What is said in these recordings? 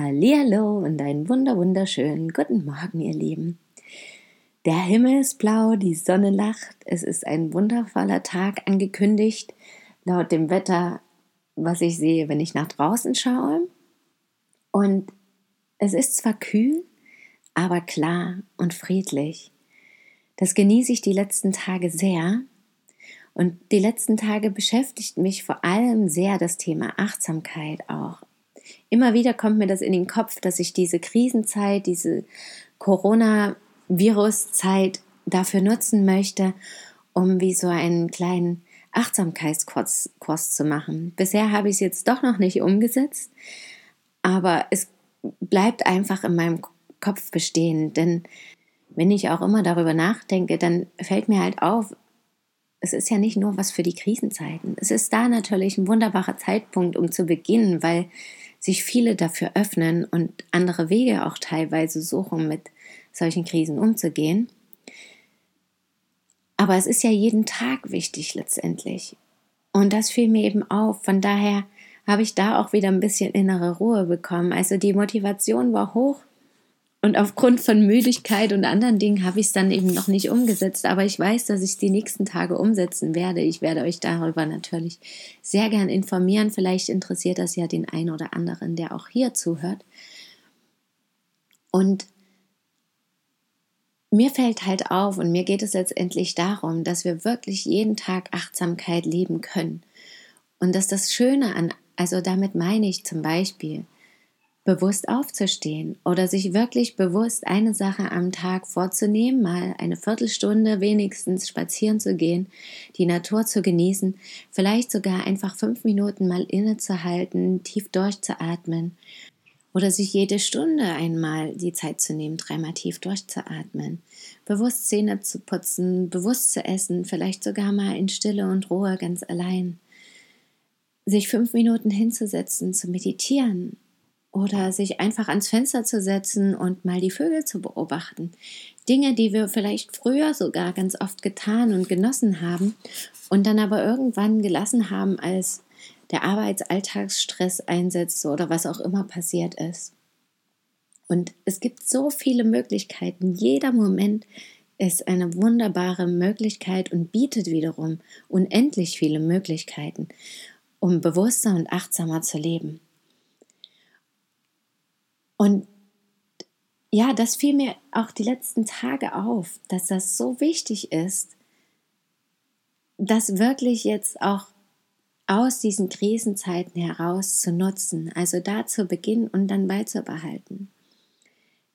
Hallihallo und einen wunder wunderschönen guten Morgen, ihr Lieben. Der Himmel ist blau, die Sonne lacht, es ist ein wundervoller Tag angekündigt, laut dem Wetter, was ich sehe, wenn ich nach draußen schaue. Und es ist zwar kühl, aber klar und friedlich. Das genieße ich die letzten Tage sehr. Und die letzten Tage beschäftigt mich vor allem sehr das Thema Achtsamkeit auch. Immer wieder kommt mir das in den Kopf, dass ich diese Krisenzeit, diese Corona-Virus-Zeit dafür nutzen möchte, um wie so einen kleinen Achtsamkeitskurs Kurs zu machen. Bisher habe ich es jetzt doch noch nicht umgesetzt, aber es bleibt einfach in meinem Kopf bestehen, denn wenn ich auch immer darüber nachdenke, dann fällt mir halt auf, es ist ja nicht nur was für die Krisenzeiten. Es ist da natürlich ein wunderbarer Zeitpunkt, um zu beginnen, weil sich viele dafür öffnen und andere Wege auch teilweise suchen, mit solchen Krisen umzugehen. Aber es ist ja jeden Tag wichtig letztendlich. Und das fiel mir eben auf. Von daher habe ich da auch wieder ein bisschen innere Ruhe bekommen. Also die Motivation war hoch und aufgrund von Müdigkeit und anderen Dingen habe ich es dann eben noch nicht umgesetzt. Aber ich weiß, dass ich die nächsten Tage umsetzen werde. Ich werde euch darüber natürlich sehr gern informieren. Vielleicht interessiert das ja den einen oder anderen, der auch hier zuhört. Und mir fällt halt auf und mir geht es letztendlich darum, dass wir wirklich jeden Tag Achtsamkeit leben können. Und dass das Schöne an, also damit meine ich zum Beispiel, bewusst aufzustehen oder sich wirklich bewusst eine Sache am Tag vorzunehmen, mal eine Viertelstunde wenigstens spazieren zu gehen, die Natur zu genießen, vielleicht sogar einfach fünf Minuten mal innezuhalten, tief durchzuatmen oder sich jede Stunde einmal die Zeit zu nehmen, dreimal tief durchzuatmen, bewusst Zähne zu putzen, bewusst zu essen, vielleicht sogar mal in Stille und Ruhe ganz allein, sich fünf Minuten hinzusetzen, zu meditieren oder sich einfach ans Fenster zu setzen und mal die Vögel zu beobachten. Dinge, die wir vielleicht früher sogar ganz oft getan und genossen haben und dann aber irgendwann gelassen haben, als der Arbeitsalltagsstress einsetzt oder was auch immer passiert ist. Und es gibt so viele Möglichkeiten. Jeder Moment ist eine wunderbare Möglichkeit und bietet wiederum unendlich viele Möglichkeiten, um bewusster und achtsamer zu leben. Und ja, das fiel mir auch die letzten Tage auf, dass das so wichtig ist, das wirklich jetzt auch aus diesen Krisenzeiten heraus zu nutzen, also da zu beginnen und dann beizubehalten.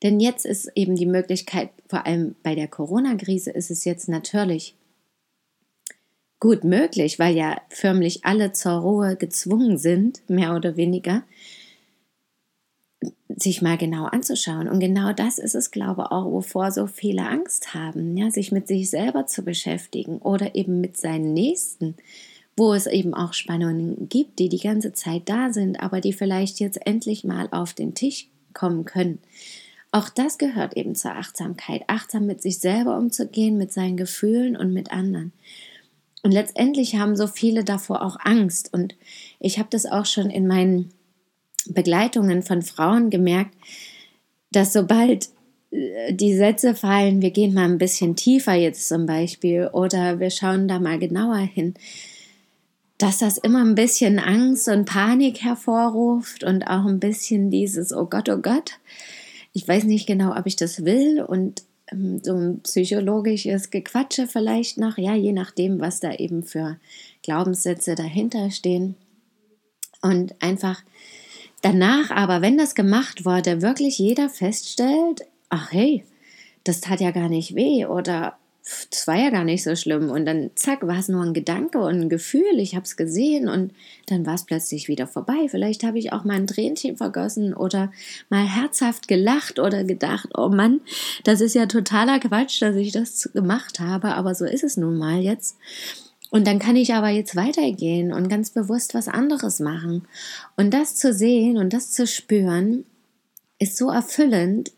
Denn jetzt ist eben die Möglichkeit, vor allem bei der Corona-Krise ist es jetzt natürlich gut möglich, weil ja förmlich alle zur Ruhe gezwungen sind, mehr oder weniger, sich mal genau anzuschauen. Und genau das ist es, glaube ich, auch, wovor so viele Angst haben, ja, sich mit sich selber zu beschäftigen oder eben mit seinen Nächsten, wo es eben auch Spannungen gibt, die die ganze Zeit da sind, aber die vielleicht jetzt endlich mal auf den Tisch kommen können. Auch das gehört eben zur Achtsamkeit, achtsam mit sich selber umzugehen, mit seinen Gefühlen und mit anderen. Und letztendlich haben so viele davor auch Angst. Und ich habe das auch schon in meinen Begleitungen von Frauen gemerkt, dass sobald äh, die Sätze fallen, wir gehen mal ein bisschen tiefer jetzt zum Beispiel oder wir schauen da mal genauer hin, dass das immer ein bisschen Angst und Panik hervorruft und auch ein bisschen dieses, oh Gott, oh Gott, ich weiß nicht genau, ob ich das will und ähm, so ein psychologisches Gequatsche vielleicht noch, ja, je nachdem, was da eben für Glaubenssätze dahinter stehen. Und einfach Danach aber, wenn das gemacht wurde, wirklich jeder feststellt, ach hey, das tat ja gar nicht weh oder das war ja gar nicht so schlimm. Und dann, zack, war es nur ein Gedanke und ein Gefühl. Ich habe es gesehen und dann war es plötzlich wieder vorbei. Vielleicht habe ich auch mal ein Tränchen vergossen oder mal herzhaft gelacht oder gedacht, oh Mann, das ist ja totaler Quatsch, dass ich das gemacht habe. Aber so ist es nun mal jetzt. Und dann kann ich aber jetzt weitergehen und ganz bewusst was anderes machen. Und das zu sehen und das zu spüren, ist so erfüllend,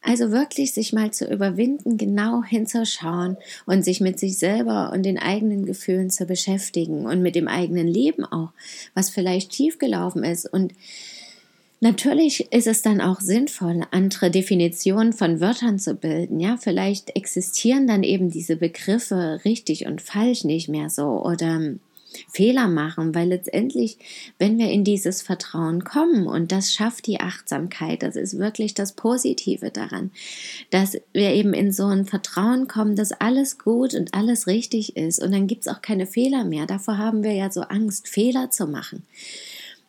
also wirklich sich mal zu überwinden, genau hinzuschauen und sich mit sich selber und den eigenen Gefühlen zu beschäftigen und mit dem eigenen Leben auch, was vielleicht schiefgelaufen ist. Und natürlich ist es dann auch sinnvoll, andere Definitionen von Wörtern zu bilden. Ja, vielleicht existieren dann eben diese Begriffe richtig und falsch nicht mehr so oder Fehler machen, weil letztendlich, wenn wir in dieses Vertrauen kommen und das schafft die Achtsamkeit, das ist wirklich das Positive daran, dass wir eben in so ein Vertrauen kommen, dass alles gut und alles richtig ist und dann gibt es auch keine Fehler mehr. Davor haben wir ja so Angst, Fehler zu machen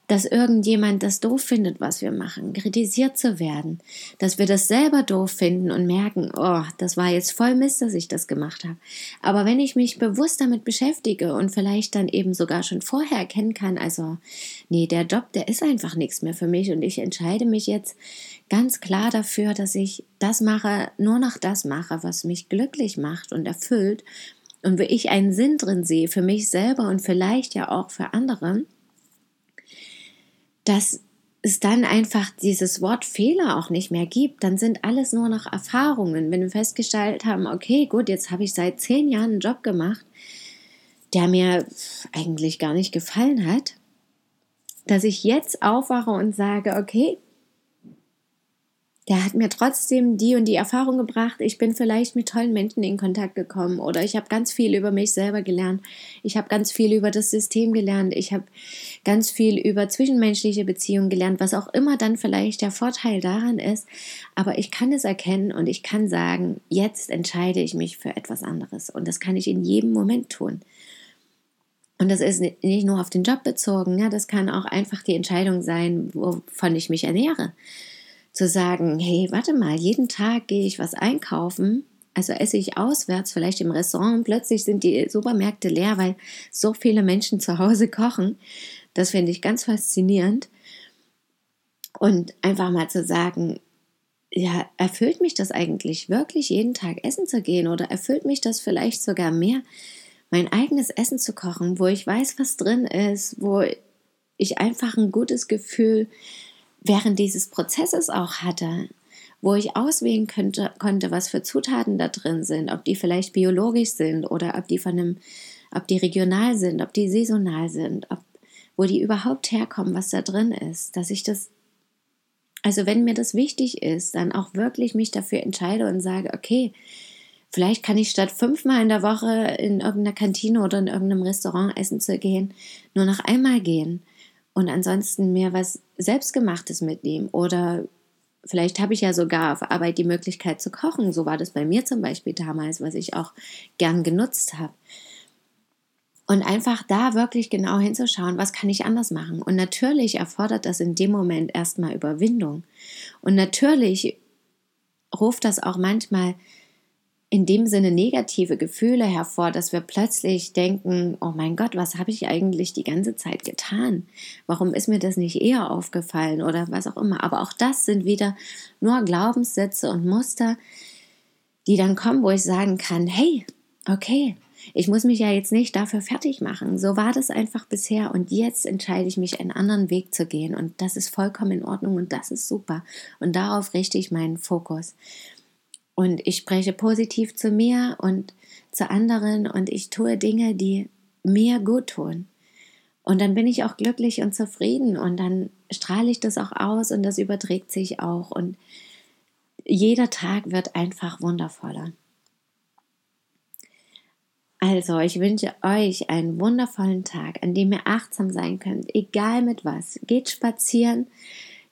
dass irgendjemand das doof findet, was wir machen, kritisiert zu werden, dass wir das selber doof finden und merken, oh, das war jetzt voll Mist, dass ich das gemacht habe. Aber wenn ich mich bewusst damit beschäftige und vielleicht dann eben sogar schon vorher erkennen kann, also, nee, der Job, der ist einfach nichts mehr für mich und ich entscheide mich jetzt ganz klar dafür, dass ich das mache, nur noch das mache, was mich glücklich macht und erfüllt und wo ich einen Sinn drin sehe, für mich selber und vielleicht ja auch für andere, dass es dann einfach dieses Wort Fehler auch nicht mehr gibt, dann sind alles nur noch Erfahrungen. Wenn wir festgestellt haben, okay, gut, jetzt habe ich seit zehn Jahren einen Job gemacht, der mir eigentlich gar nicht gefallen hat, dass ich jetzt aufwache und sage, okay, der hat mir trotzdem die und die Erfahrung gebracht. Ich bin vielleicht mit tollen Menschen in Kontakt gekommen oder ich habe ganz viel über mich selber gelernt. Ich habe ganz viel über das System gelernt. Ich habe ganz viel über zwischenmenschliche Beziehungen gelernt, was auch immer dann vielleicht der Vorteil daran ist. Aber ich kann es erkennen und ich kann sagen, jetzt entscheide ich mich für etwas anderes. Und das kann ich in jedem Moment tun. Und das ist nicht nur auf den Job bezogen, ja, das kann auch einfach die Entscheidung sein, wovon ich mich ernähre zu sagen, hey, warte mal, jeden Tag gehe ich was einkaufen, also esse ich auswärts, vielleicht im Restaurant, und plötzlich sind die Supermärkte leer, weil so viele Menschen zu Hause kochen. Das finde ich ganz faszinierend. Und einfach mal zu sagen, ja, erfüllt mich das eigentlich wirklich, jeden Tag essen zu gehen oder erfüllt mich das vielleicht sogar mehr, mein eigenes Essen zu kochen, wo ich weiß, was drin ist, wo ich einfach ein gutes Gefühl während dieses Prozesses auch hatte, wo ich auswählen könnte, konnte, was für Zutaten da drin sind, ob die vielleicht biologisch sind oder ob die von einem, ob die regional sind, ob die saisonal sind, ob, wo die überhaupt herkommen, was da drin ist, dass ich das, also wenn mir das wichtig ist, dann auch wirklich mich dafür entscheide und sage, okay, Vielleicht kann ich statt fünfmal in der Woche in irgendeiner Kantine oder in irgendeinem Restaurant essen zu gehen, nur noch einmal gehen und ansonsten mir was Selbstgemachtes mitnehmen oder vielleicht habe ich ja sogar auf Arbeit die Möglichkeit zu kochen. So war das bei mir zum Beispiel damals, was ich auch gern genutzt habe. Und einfach da wirklich genau hinzuschauen, was kann ich anders machen. Und natürlich erfordert das in dem Moment erstmal Überwindung. Und natürlich ruft das auch manchmal in dem Sinne negative Gefühle hervor, dass wir plötzlich denken, oh mein Gott, was habe ich eigentlich die ganze Zeit getan? Warum ist mir das nicht eher aufgefallen oder was auch immer? Aber auch das sind wieder nur Glaubenssätze und Muster, die dann kommen, wo ich sagen kann, hey, okay, ich muss mich ja jetzt nicht dafür fertig machen. So war das einfach bisher und jetzt entscheide ich mich, einen anderen Weg zu gehen und das ist vollkommen in Ordnung und das ist super und darauf richte ich meinen Fokus. Und ich spreche positiv zu mir und zu anderen und ich tue Dinge, die mir gut tun. Und dann bin ich auch glücklich und zufrieden und dann strahle ich das auch aus und das überträgt sich auch und jeder Tag wird einfach wundervoller. Also, ich wünsche euch einen wundervollen Tag, an dem ihr achtsam sein könnt, egal mit was. Geht spazieren,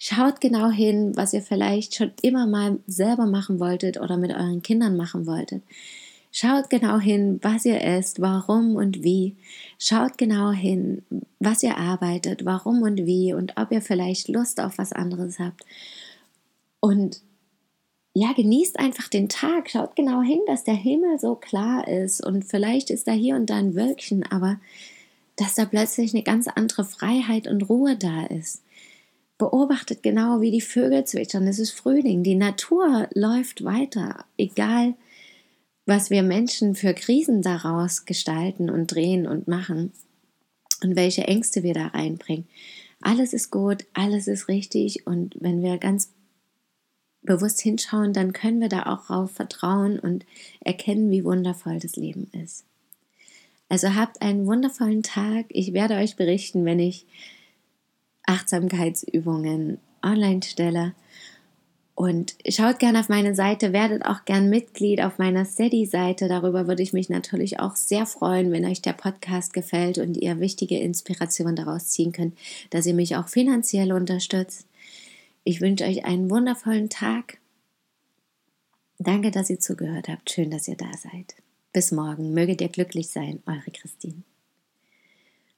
Schaut genau hin, was ihr vielleicht schon immer mal selber machen wolltet oder mit euren Kindern machen wolltet. Schaut genau hin, was ihr esst, warum und wie. Schaut genau hin, was ihr arbeitet, warum und wie und ob ihr vielleicht Lust auf was anderes habt. Und ja, genießt einfach den Tag. Schaut genau hin, dass der Himmel so klar ist und vielleicht ist da hier und da ein Wölkchen, aber dass da plötzlich eine ganz andere Freiheit und Ruhe da ist. Beobachtet genau, wie die Vögel zwitschern. Es ist Frühling. Die Natur läuft weiter, egal was wir Menschen für Krisen daraus gestalten und drehen und machen und welche Ängste wir da reinbringen. Alles ist gut, alles ist richtig und wenn wir ganz bewusst hinschauen, dann können wir da auch drauf vertrauen und erkennen, wie wundervoll das Leben ist. Also habt einen wundervollen Tag. Ich werde euch berichten, wenn ich Achtsamkeitsübungen online stelle. Und schaut gerne auf meine Seite, werdet auch gern Mitglied auf meiner Steady-Seite. Darüber würde ich mich natürlich auch sehr freuen, wenn euch der Podcast gefällt und ihr wichtige Inspirationen daraus ziehen könnt, dass ihr mich auch finanziell unterstützt. Ich wünsche euch einen wundervollen Tag. Danke, dass ihr zugehört habt. Schön, dass ihr da seid. Bis morgen. Möget ihr glücklich sein. Eure Christine.